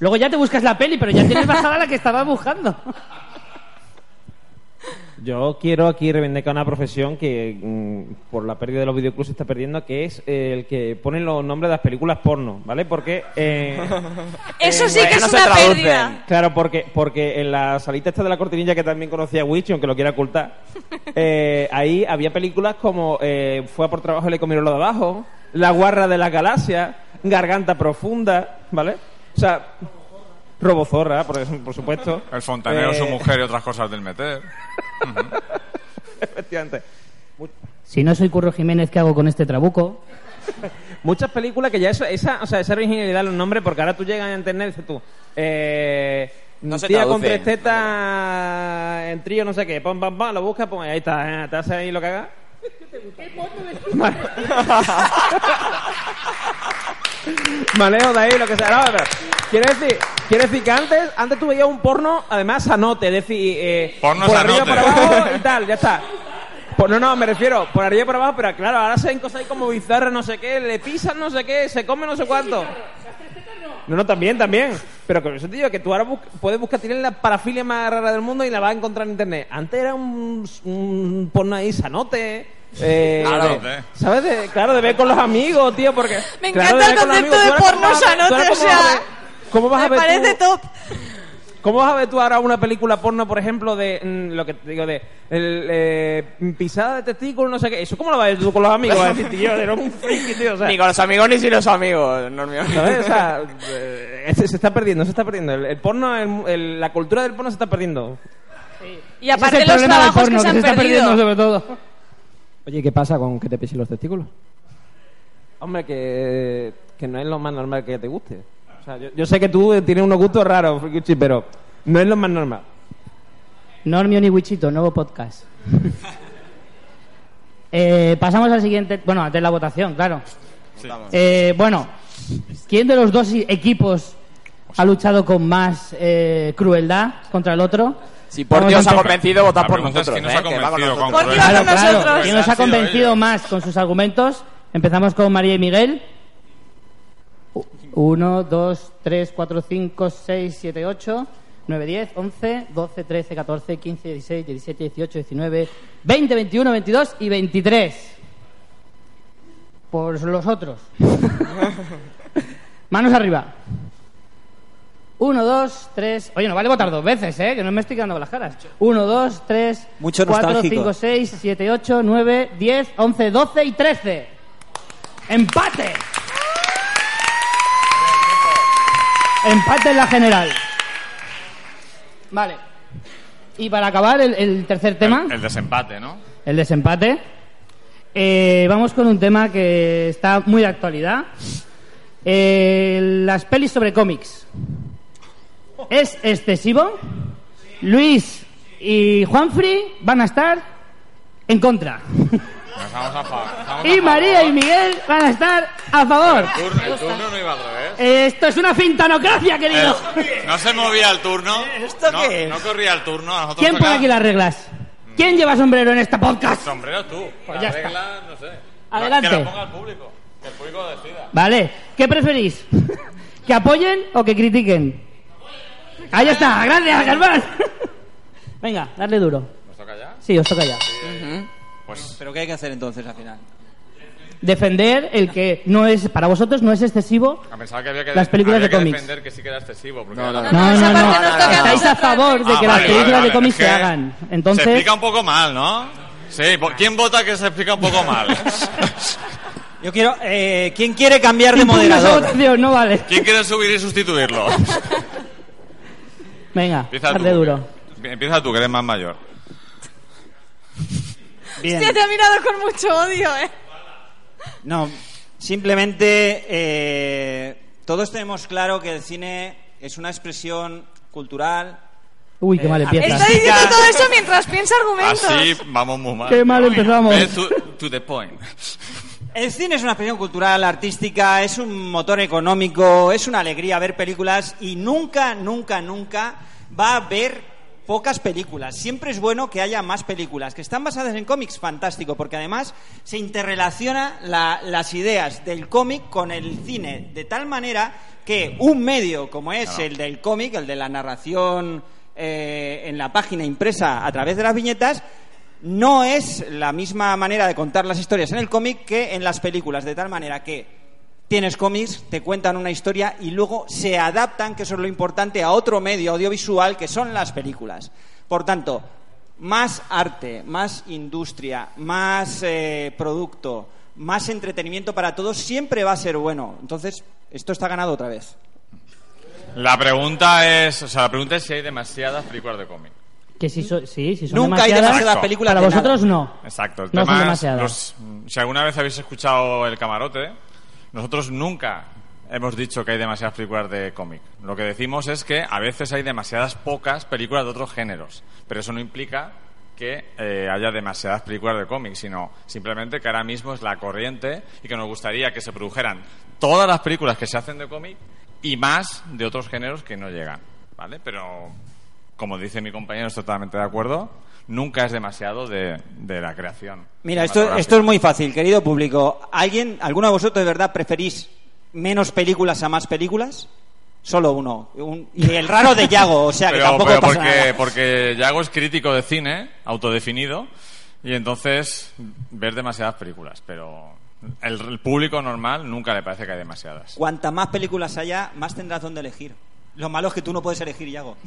Luego ya te buscas la peli, pero ya tienes bajada la que estabas buscando. Yo quiero aquí reivindicar una profesión que mm, por la pérdida de los videoclubs se está perdiendo, que es eh, el que pone los nombres de las películas porno, ¿vale? Porque... eh, Eso sí que es no se una pérdida. Claro, porque, porque en la salita esta de la cortinilla que también conocía Wichi, aunque lo quiera ocultar, eh, ahí había películas como eh, Fue a por trabajo y le comieron lo de abajo, La guarra de la galaxia, Garganta profunda, ¿vale? O sea, Robozorra, por, por supuesto. El fontanero, Eh, su mujer y otras cosas del meter. Efectivamente. Si no soy Curro Jiménez, ¿qué hago con este trabuco? Muchas películas que ya eso, esa, o sea, esa originalidad los nombres, porque ahora tú llegas a internet y dices tú, eh, No se tía con tres tetas en trío, no sé qué, pam, pam, pam, lo buscas, pues ahí está, eh, te hace ahí lo que hagas. Manejo de ahí, lo que sea. No, pero, quiero decir, quiero decir que antes, antes tú veías un porno, además sanote, es decir, eh, Porno por arriba, por abajo y tal, ya está. Pues no, no, me refiero, por arriba y por abajo, pero claro, ahora se ven cosas ahí como bizarras, no sé qué, le pisan no sé qué, se come no sé cuánto. No, no, también, también. Pero con eso te digo que tú ahora bus- puedes buscar, tienes la parafilia más rara del mundo y la vas a encontrar en internet. Antes era un, un porno ahí sanote. Eh, Claro. de- ¿Sabes? De- claro, de ver con los amigos, tío, porque... Me claro, encanta el concepto amigos, de porno sanote, o cómo vas a sea, ver- ¿Cómo vas a ver parece tú- top. ¿Cómo vas a ver tú ahora una película porno, por ejemplo, de mm, lo que te digo, de el, eh, pisada de testículos, no sé qué? ¿Eso cómo lo vas a ver tú con los amigos? Decir, tío, eres un friki, tío, o sea... Ni con los amigos ni sin los amigos, Normio. ¿Sabes? O sea, eh, se, se está perdiendo, se está perdiendo. El, el porno, el- el- la cultura del porno se está perdiendo. Y aparte es los trabajos porno, que se han está perdiendo sobre todo. Oye, ¿qué pasa con que te pisen los testículos? Hombre, que, que no es lo más normal que te guste. O sea, yo, yo sé que tú tienes unos gustos raros, Frikichi, pero no es lo más normal. Normio ni Wichito, nuevo podcast. Eh, pasamos al siguiente. Bueno, antes la votación, claro. Eh, bueno, ¿quién de los dos equipos ha luchado con más eh, crueldad contra el otro? Si Porti Vamos os ha convencido, votad por nosotros. quién nos ¿eh? ha convencido. ¿Quién nos ha convencido más con sus argumentos? Empezamos con María y Miguel. 1, 2, 3, 4, 5, 6, 7, 8, 9, 10, 11, 12, 13, 14, 15, 16, 17, 18, 19, 20, 21, 22 y 23. Por los otros. Manos arriba. 1, 2, 3. Oye, no vale votar dos veces, ¿eh? Que no me estoy quedando con las caras. 1, 2, 3, Mucho 4, nostálgico. 5, 6, 7, 8, 9, 10, 11, 12 y 13. ¡Empate! Empate en la general. Vale. Y para acabar, el, el tercer tema, El, el desempate, ¿no? el desempate. Eh, vamos con un tema que está muy de actualidad. Eh, las pelis sobre cómics. ¿Es excesivo? Luis y Juanfrey van a estar en contra. A fa- estamos a Y María y favor. Miguel van a estar a favor. El turno, el turno no iba al revés. Eh, Esto es una fintanocracia, querido. El- no se movía el turno. ¿Esto no, qué es? no corría el turno. A nosotros ¿Quién pone aquí las reglas? ¿Quién lleva sombrero en este podcast? Sombrero tú. Pues la ya está. regla, no sé. Adelante. Que la ponga el público. Que el público decida. Vale, ¿qué preferís? ¿Que apoyen o que critiquen? Ahí está, gracias, Germán. Venga, darle duro. ¿Nos toca ya? Sí, os toca ya. Pues ¿Pero qué hay que hacer entonces al final? Defender el que no es, para vosotros no es excesivo a pensar que había que, las películas había de cómics. defender que sí que era excesivo. Porque No, no, No, no, no. toca Estáis a favor de Ah, que las vale, películas vale, de cómics Es se hagan. Se Entonces, explica un poco mal, ¿no? Sí, po- ¿quién vota que se explica un poco mal? Yo quiero... eh, ¿Quién quiere cambiar de moderador? votación, no vale. ¿Quién quiere subir y sustituirlo? Venga, Empieza tú. duro. Empieza tú, que eres más mayor. Bien. Hostia, te ha mirado con mucho odio, ¿eh? No, simplemente eh, todos tenemos claro que el cine es una expresión cultural. Uy, qué mal Eh, empieza. Está diciendo todo eso mientras piensa argumentos. Así vamos muy mal. Qué mal empezamos. To, to the point. El cine es una expresión cultural, artística, es un motor económico, es una alegría ver películas y nunca, nunca, nunca va a haber pocas películas. Siempre es bueno que haya más películas. Que están basadas en cómics, fantástico, porque además se interrelaciona la- las ideas del cómic con el cine, de tal manera que un medio como es el del cómic, el de la narración eh, en la página impresa a través de las viñetas, no es la misma manera de contar las historias en el cómic que en las películas, de tal manera que tienes cómics, te cuentan una historia y luego se adaptan, que eso es lo importante, a otro medio audiovisual que son las películas. Por tanto, más arte, más industria, más eh, producto, más entretenimiento para todos siempre va a ser bueno. Entonces, esto está ganado otra vez. La pregunta es, o sea, la pregunta es si hay demasiadas películas de cómic. Que si so- sí, si son Nunca hay demasiadas, demasiadas películas Para de vosotros nada. no. Exacto. El No tema son demasiadas. los- si alguna vez habéis escuchado El Camarote, nosotros nunca hemos dicho que hay demasiadas películas de cómic. Lo que decimos es que a veces hay demasiadas pocas películas de otros géneros, pero eso no implica que eh, haya demasiadas películas de cómic, sino simplemente que ahora mismo es la corriente y que nos gustaría que se produjeran todas las películas que se hacen de cómic y más de otros géneros que no llegan, ¿vale? Pero como dice mi compañero, estoy totalmente de acuerdo, nunca es demasiado de, de la creación. Mira, esto, esto es muy fácil, querido público. ¿Alguien, alguno de vosotros de verdad preferís menos películas a más películas? Solo uno. Un- y el raro de Yago, o sea que pero, tampoco pero pasa porque, nada. porque Yago es crítico de cine, autodefinido, y entonces ver demasiadas películas, pero el, el público normal nunca le parece que hay demasiadas. Cuanta más películas haya, más tendrás donde elegir. Lo malo es que tú no puedes elegir, Yago.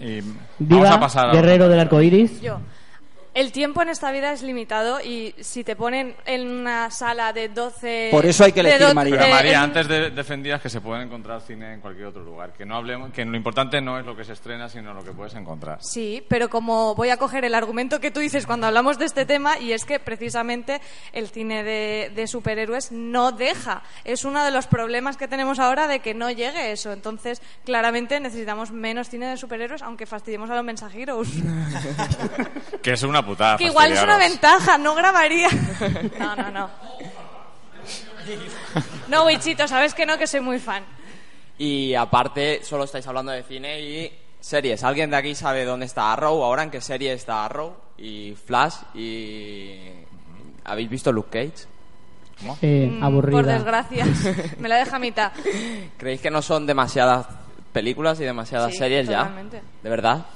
Y Viva, vamos a pasar a- guerrero del arco iris. Yo. El tiempo en esta vida es limitado y si te ponen en una sala de 12... Por eso hay que de elegir, do- María. Pero María, antes de, defendías que se puede encontrar cine en cualquier otro lugar, que no hablemos, que lo importante no es lo que se estrena, sino lo que puedes encontrar. Sí, pero como voy a coger el argumento que tú dices cuando hablamos de este tema, y es que precisamente el cine de, de superhéroes no deja. Es uno de los problemas que tenemos ahora de que no llegue eso. Entonces, claramente necesitamos menos cine de superhéroes, aunque fastidiemos a los mensajeros. Que es una putada. que igual es una ventaja, no grabaría. No, no, no. No, Wichito, sabes que no, que soy muy fan. Y aparte, solo estáis hablando de cine y Series. ¿Alguien de aquí sabe dónde está Arrow? ¿Ahora en qué serie está Arrow? Y Flash y... ¿Habéis visto Luke Cage? Eh, Mm, aburrida. Por desgracia. Me la deja a mitad. ¿Creéis que no son demasiadas películas y demasiadas Sí, series totalmente. ya? ¿De verdad?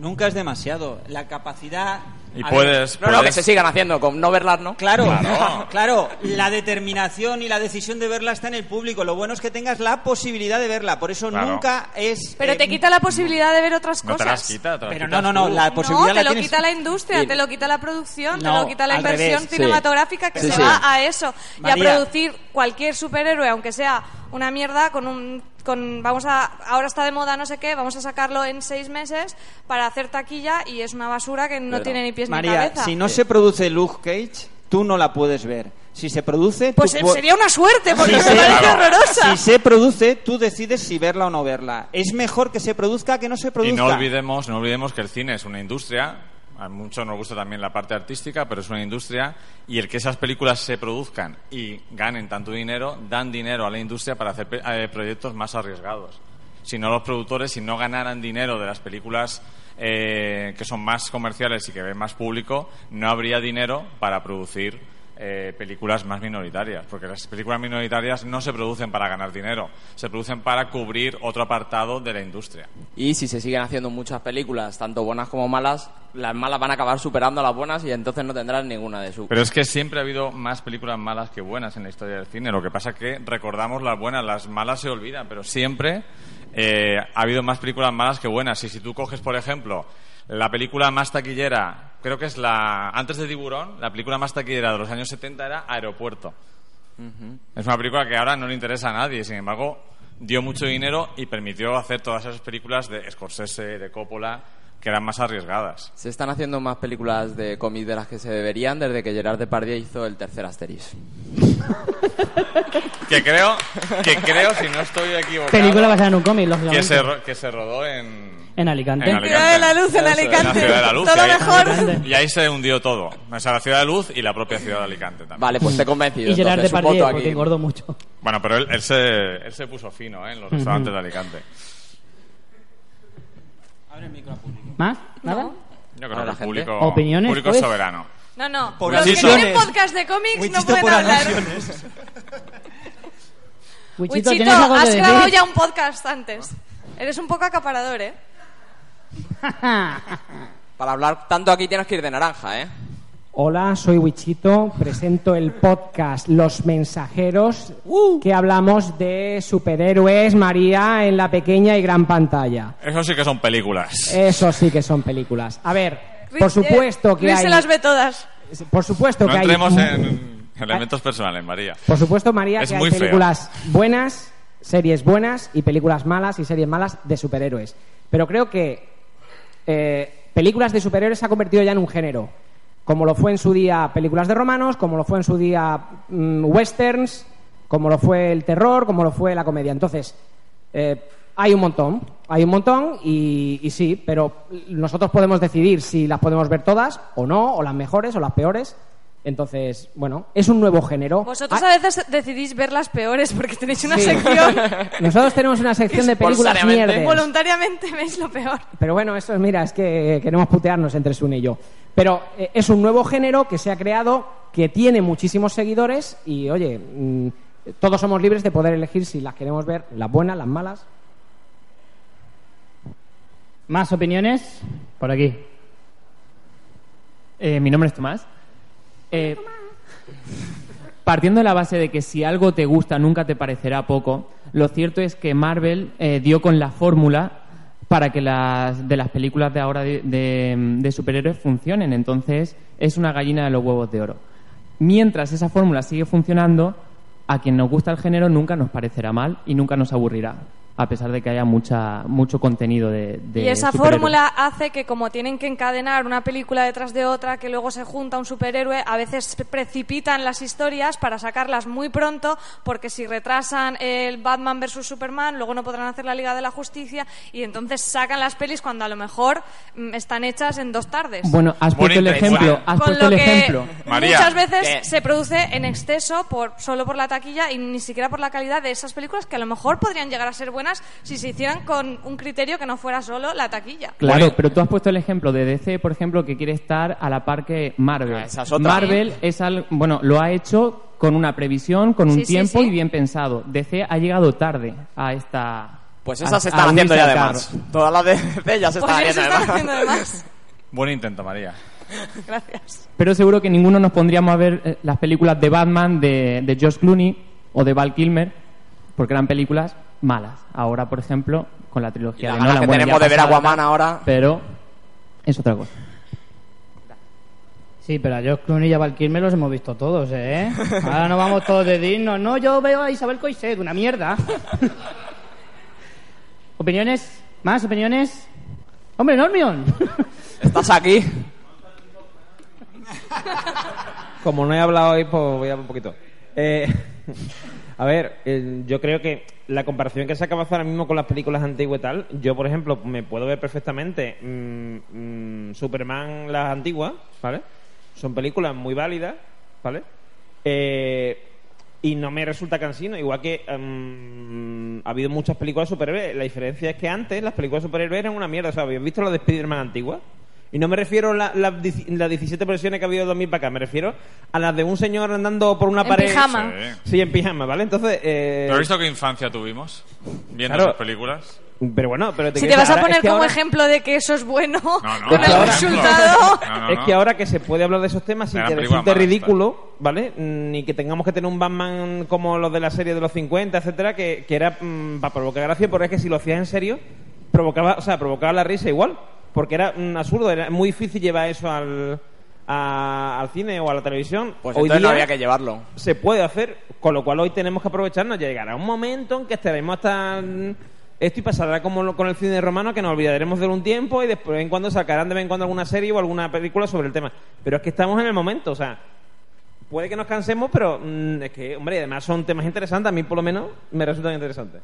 Nunca es demasiado. La capacidad... Y puedes- No, no, puedes- que se sigan haciendo, con no verlas, ¿no? Claro, Claro. claro, la determinación y la decisión de verla está en el público. Lo bueno es que tengas la posibilidad de verla. Por eso Claro. nunca es. Pero eh, te quita la posibilidad de ver otras No te cosas. las quita, te las Pero no, no, no, la No, posibilidad te la lo tienes- quita la industria, te lo quita la producción, te No, lo quita la inversión revés. Sí. cinematográfica que Sí, se sí. va a eso y a producir cualquier superhéroe, aunque sea una mierda, con un, con vamos a, ahora está de moda no sé qué, vamos a sacarlo en seis meses para hacer taquilla y es una basura que no Pero- tiene ni pies ni María, cabeza. si no se produce Luke Cage, tú no la puedes ver. Si se produce. Pues tú eh, sería una suerte porque Si me se- parece Claro. horrorosa. Si se produce, tú decides si verla o no verla. Es mejor que se produzca que no se produzca. Y no olvidemos, no olvidemos que el cine es una industria. A muchos nos gusta también la parte artística, pero es una industria. Y el que esas películas se produzcan y ganen tanto dinero, dan dinero a la industria para hacer eh, proyectos más arriesgados. Si no, los productores, si no ganaran dinero de las películas eh, que son más comerciales y que ven más público, no habría dinero para producir eh, películas más minoritarias, porque las películas minoritarias no se producen para ganar dinero, se producen para cubrir otro apartado de la industria. Y si se siguen haciendo muchas películas, tanto buenas como malas, las malas van a acabar superando a las buenas y entonces no tendrán ninguna de su... Pero es que siempre ha habido más películas malas que buenas en la historia del cine. Lo que pasa es que recordamos las buenas, las malas se olvidan, pero siempre eh, ha habido más películas malas que buenas. Y si tú coges, por ejemplo, la película más taquillera, creo que es la. Antes de Tiburón, la película más taquillera de los años 70 era Aeropuerto. Es una película que ahora no le interesa a nadie, sin embargo, dio mucho dinero y permitió hacer todas esas películas de Scorsese, de Coppola, que eran más arriesgadas. Se están haciendo más películas de cómics de las que se deberían desde que Gerard Depardieu hizo el tercer Asterix. Que creo, que creo, si no estoy equivocado. Película basada en un cómic, que lógicamente. se, ro- que se rodó en, En Alicante. en Ciudad de la Luz en Alicante. la Ciudad de la Luz. Todo y ahí- mejor. Y ahí se hundió todo. O sea, la Ciudad de la Luz y la propia Ciudad de Alicante también. Vale, pues te he convencido. Y Gerard entonces, un Depardieu, porque engordó mucho. Bueno, pero él, él se, él se puso fino ¿eh? en los restaurantes de Alicante. Abre el micro a público. ¿Más? ¿Nada? Yo creo que el público, ¿Opiniones, público pues? soberano. No, no. Los que tienen podcast de cómics no pueden hablar. Wichito, Wichito, ¿tienes algo que has decir? grabado ya un podcast antes. Eres un poco acaparador, ¿eh? Para hablar tanto aquí tienes que ir de naranja, ¿eh? Hola, soy Wichito, presento el podcast Los Mensajeros, que hablamos de superhéroes, María, en la pequeña y gran pantalla. Eso sí que son películas. Eso sí que son películas. A ver, por Luis- supuesto eh, que Luis hay... se las ve todas. Por supuesto No que hay... entremos en elementos personales, María. Por supuesto, María, Es que muy hay feo. películas buenas, series buenas y películas malas y series malas de superhéroes. Pero creo que eh, películas de superhéroes se ha convertido ya en un género. Como lo fue en su día películas de romanos, como lo fue en su día mm, westerns, como lo fue el terror, como lo fue la comedia. Entonces, eh, hay un montón, hay un montón y, y sí, pero nosotros podemos decidir si las podemos ver todas o no, o las mejores o las peores. Entonces, bueno, es un nuevo género. Vosotros Ah, a veces decidís ver las peores porque tenéis una Sí. sección. Nosotros tenemos una sección de películas Voluntariamente. mierdas. Voluntariamente veis lo peor. Pero bueno, eso es, mira, es que queremos putearnos entre Sune y yo. Pero eh, es un nuevo género que se ha creado, que tiene muchísimos seguidores y, oye, mm, todos somos libres de poder elegir si las queremos ver, las buenas, las malas. ¿Más opiniones? Por aquí. Eh, mi nombre es Tomás. Eh, partiendo de la base de que si algo te gusta nunca te parecerá poco, lo cierto es que Marvel eh, dio con la fórmula para que las de las películas de ahora de, de- de superhéroes funcionen. Entonces es una gallina de los huevos de oro. Mientras esa fórmula sigue funcionando, a quien nos gusta el género nunca nos parecerá mal y nunca nos aburrirá, a pesar de que haya mucha mucho contenido de, de Y esa fórmula hace que como tienen que encadenar una película detrás de otra, que luego se junta un superhéroe, a veces precipitan las historias para sacarlas muy pronto, porque si retrasan el Batman vs Superman, luego no podrán hacer la Liga de la Justicia, y entonces sacan las pelis cuando a lo mejor mm, están hechas en dos tardes. Bueno, has puesto el ejemplo, has Con puesto lo el que ejemplo. María, muchas veces se produce en exceso por solo por la taquilla y ni siquiera por la calidad de esas películas que a lo mejor podrían llegar a ser buenas si se hicieran con un criterio que no fuera solo la taquilla. Claro, pero tú has puesto el ejemplo de DC, por ejemplo, que quiere estar a la par que Marvel. Ah, esa es otra. Marvel es algo, bueno, lo ha hecho con una previsión, con un Sí, tiempo sí. y bien pensado. DC ha llegado tarde a esta. Pues a- esas se están haciendo ya al de carro. más. Todas las de DC ya se Pues están se haciendo de están más. haciendo de más. Buen intento, María. Gracias. Pero seguro que ninguno nos pondríamos a ver eh, las películas de Batman de, de Josh Clooney o de Val Kilmer, porque eran películas malas. Ahora, por ejemplo, con la trilogía Y la de Nolan, que bueno, tenemos de ver Aquaman ahora. Pero es otra cosa. Sí, pero a George Clooney y a Val Kilmer los hemos visto todos, ¿eh? Ahora no vamos todos de dignos. No, yo veo a Isabel Coixet, una mierda. ¿Opiniones? ¿Más opiniones? ¡Hombre, Normion! Estás aquí. Como no he hablado hoy, pues voy a hablar un poquito. Eh, a ver, eh, yo creo que la comparación que se acaba ahora mismo con las películas antiguas y tal, yo, por ejemplo, me puedo ver perfectamente mm, mm, Superman, las antiguas, ¿vale? Son películas muy válidas, ¿vale? Eh, y no me resulta cansino, igual que mm, ha habido muchas películas superhéroes. La diferencia es que antes las películas superhéroes eran una mierda. O sea, ¿habéis visto las de Spider-Man antiguas? Y no me refiero a la- la- las 17 versiones que ha habido de 2000 para acá, me refiero a las de un señor andando por una En pared. pijama. Sí. Sí, en pijama, ¿vale? Entonces. Eh... ¿Pero has visto qué infancia tuvimos viendo Claro. esas películas? Pero bueno, pero Si quiero te vas a ahora- poner es que como ahora- ejemplo de que eso es bueno no, con es que el ahora- resultado. No, no, es no. que ahora que se puede hablar de esos temas sin que resulte ridículo, ¿vale? Ni que tengamos que tener un Batman como los de la serie de los 50, etcétera, que, que era para provocar gracia, pero es que si lo hacías en serio, provocaba, o sea, provocaba la risa igual, porque era mm, absurdo, era muy difícil llevar eso al, a- al cine o a la televisión. Pues Hoy entonces no había que llevarlo. se puede hacer, con lo cual hoy tenemos que aprovecharnos. Llegará un momento en que estaremos hasta mm, esto y pasará como lo- con el cine romano, que nos olvidaremos de un tiempo y después en cuando sacarán de vez en cuando alguna serie o alguna película sobre el tema. Pero es que estamos en el momento, o sea, puede que nos cansemos, pero mm, es que, hombre, y además son temas interesantes, a mí por lo menos me resultan interesantes.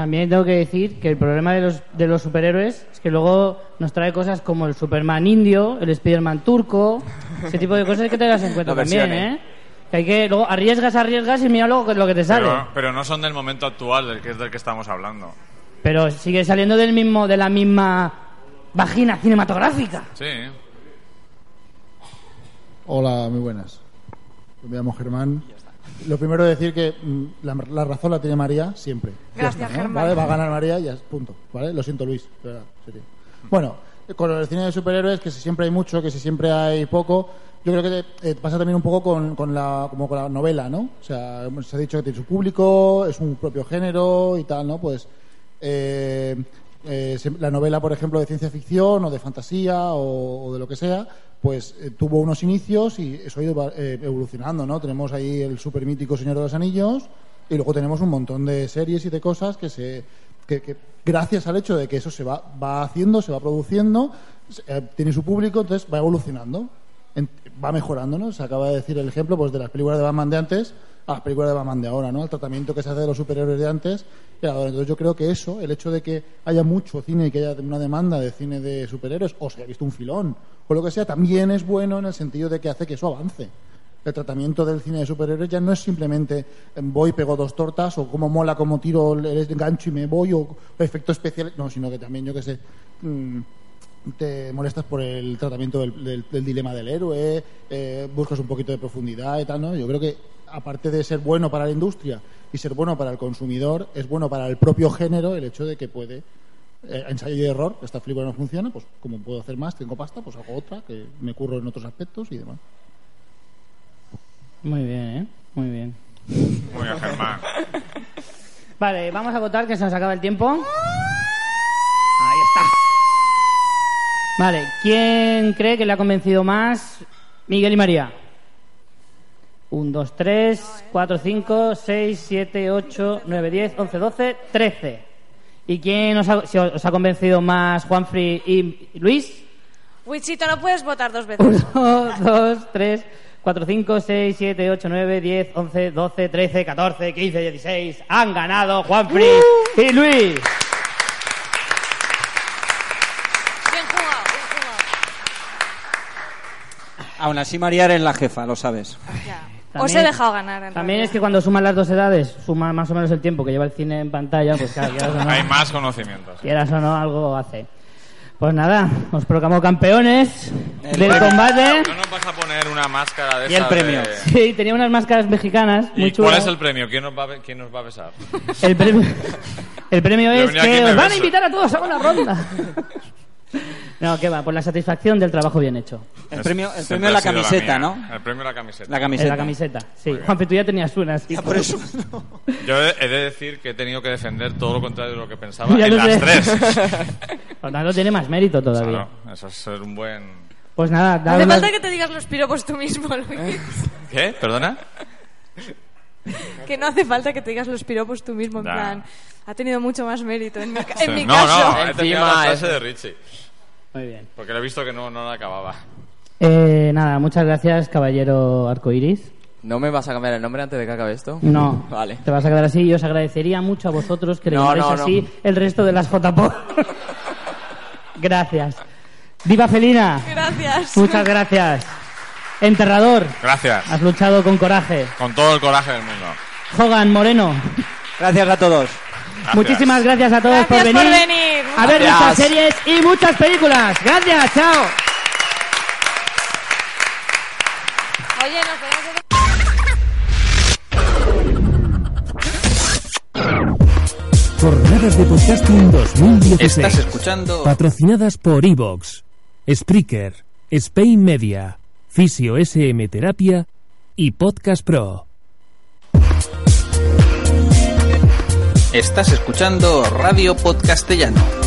También tengo que decir que el problema de los, de los superhéroes es que luego nos trae cosas como el Superman indio, el Spiderman turco, ese tipo de cosas hay que tenerlas en cuenta también. ¿eh? Que hay que, luego arriesgas, arriesgas y mira luego qué es lo que te sale. Pero, pero no son del momento actual, del que es del que estamos hablando. Pero sigue saliendo del mismo, de la misma vagina cinematográfica. Sí. Hola, muy buenas. Me llamo Germán. Lo primero es decir que mm, la, la razón la tiene María siempre. Gracias, está, ¿no? Germán. ¿Vale? Va a ganar María y ya, punto. ¿Vale? Lo siento, Luis. de verdad, serio. Bueno, con el cine de superhéroes, que si siempre hay mucho, que si siempre hay poco, yo creo que eh, pasa también un poco con, con la, como con la novela, ¿no? O sea, se ha dicho que tiene su público, es un propio género y tal, ¿no? Pues eh, eh, la novela, por ejemplo, de ciencia ficción o de fantasía o, de lo que sea, pues eh, tuvo unos inicios y eso ha ido eh, evolucionando, ¿no? Tenemos ahí el super mítico Señor de los Anillos y luego tenemos un montón de series y de cosas que se que, gracias al hecho de que eso se va, va haciendo, se va produciendo, eh, tiene su público, entonces va evolucionando, en- va mejorando, ¿no? Se acaba de decir el ejemplo pues de las películas de Batman de antes a las películas de Batman de ahora, ¿no? El tratamiento que se hace de los superhéroes de antes Entonces yo creo que eso, el hecho de que haya mucho cine y que haya una demanda de cine de superhéroes, o se haya visto un filón, o lo que sea, también es bueno en el sentido de que hace que eso avance. El tratamiento del cine de superhéroes ya no es simplemente eh, voy, pego dos tortas, o como mola, como tiro el gancho y me voy, o efectos especiales, no, sino que también, yo que sé, mm, te molestas por el tratamiento del, del- del dilema del héroe, eh, buscas un poquito de profundidad y tal, ¿no? Yo creo que aparte de ser bueno para la industria y ser bueno para el consumidor, es bueno para el propio género el hecho de que puede eh, ensayo y error, esta película no funciona, pues como puedo hacer más, tengo pasta, pues hago otra que me curro en otros aspectos y demás. Muy bien, ¿eh? Muy bien. Muy bien, Germán. Vale, vamos a votar que se nos acaba el tiempo. Ahí está. Vale, ¿quién cree que le ha convencido más Miguel y María? 1, 2, 3, 4, 5, 6, 7, 8, 9, 10, 11, 12, 13. ¿Y quién os ha, si os ha convencido más Juanfrey y Luis? Wichito, no puedes votar dos veces. 1, 2, 3, 4, 5, 6, 7, 8, 9, 10, 11, 12, 13, 14, 15, 16. Han ganado Juanfrey y Luis. Bien jugado, bien jugado. Aún así, María eres la jefa, lo sabes. Os he dejado ganar. en También realidad. es que cuando suman las dos edades, suma más o menos el tiempo que lleva el cine en pantalla, pues claro, quieras o no, Hay más conocimientos. quieras o no, algo hace. Pues nada, os proclamo campeones El del premio. combate. ¿No nos vas a poner una máscara de Y el premio. de- Sí, tenía unas máscaras mexicanas muy ¿Y chulas. cuál es el premio? ¿Quién nos va a, be- quién nos va a besar? El premio, el premio es que os van a invitar a todos a una ronda. No, que va, por la satisfacción del trabajo bien hecho. El premio, el premio es la camiseta, mía. ¿no? El premio es la camiseta. La camiseta. la camiseta, sí. Juanfe, tú ya tenías una, sí. por eso. Yo he he de decir que he tenido que defender todo lo contrario de lo que pensaba Ya en las sé. tres. Por tanto, tiene más mérito todavía. Claro, eso es ser un buen... Pues nada, No daros hace las- falta que te digas los piropos tú mismo, Luis. ¿Qué? ¿Perdona? que no hace falta que te digas los piropos tú mismo, en Ya. plan. Ha tenido mucho más mérito en mi, ca- en mi no, caso. no, he terminado Encima la clase es- de Richie. Muy bien. Porque le he visto que no, no la acababa. Eh, nada, muchas gracias, caballero arcoiris. ¿No me vas a cambiar el nombre antes de que acabe esto? No, Vale. te vas a quedar así y os agradecería mucho a vosotros que le no, no. así el resto de las JPO. gracias. ¡Viva Felina! Gracias. Muchas gracias. Enterrador, Gracias. has luchado con coraje. Con todo el coraje del mundo. Hogan Moreno, Gracias a todos. Muchísimas gracias a todos Gracias por venir. venir. A ver Gracias. muchas series y muchas películas. Gracias, chao. Oye, nos podemos... Jornadas de Podcasting 2016. Estás escuchando- Patrocinadas por Evox, Spreaker, Spain Media, Fisio SM Terapia y Podcast Pro. Estás escuchando Radio Podcastellano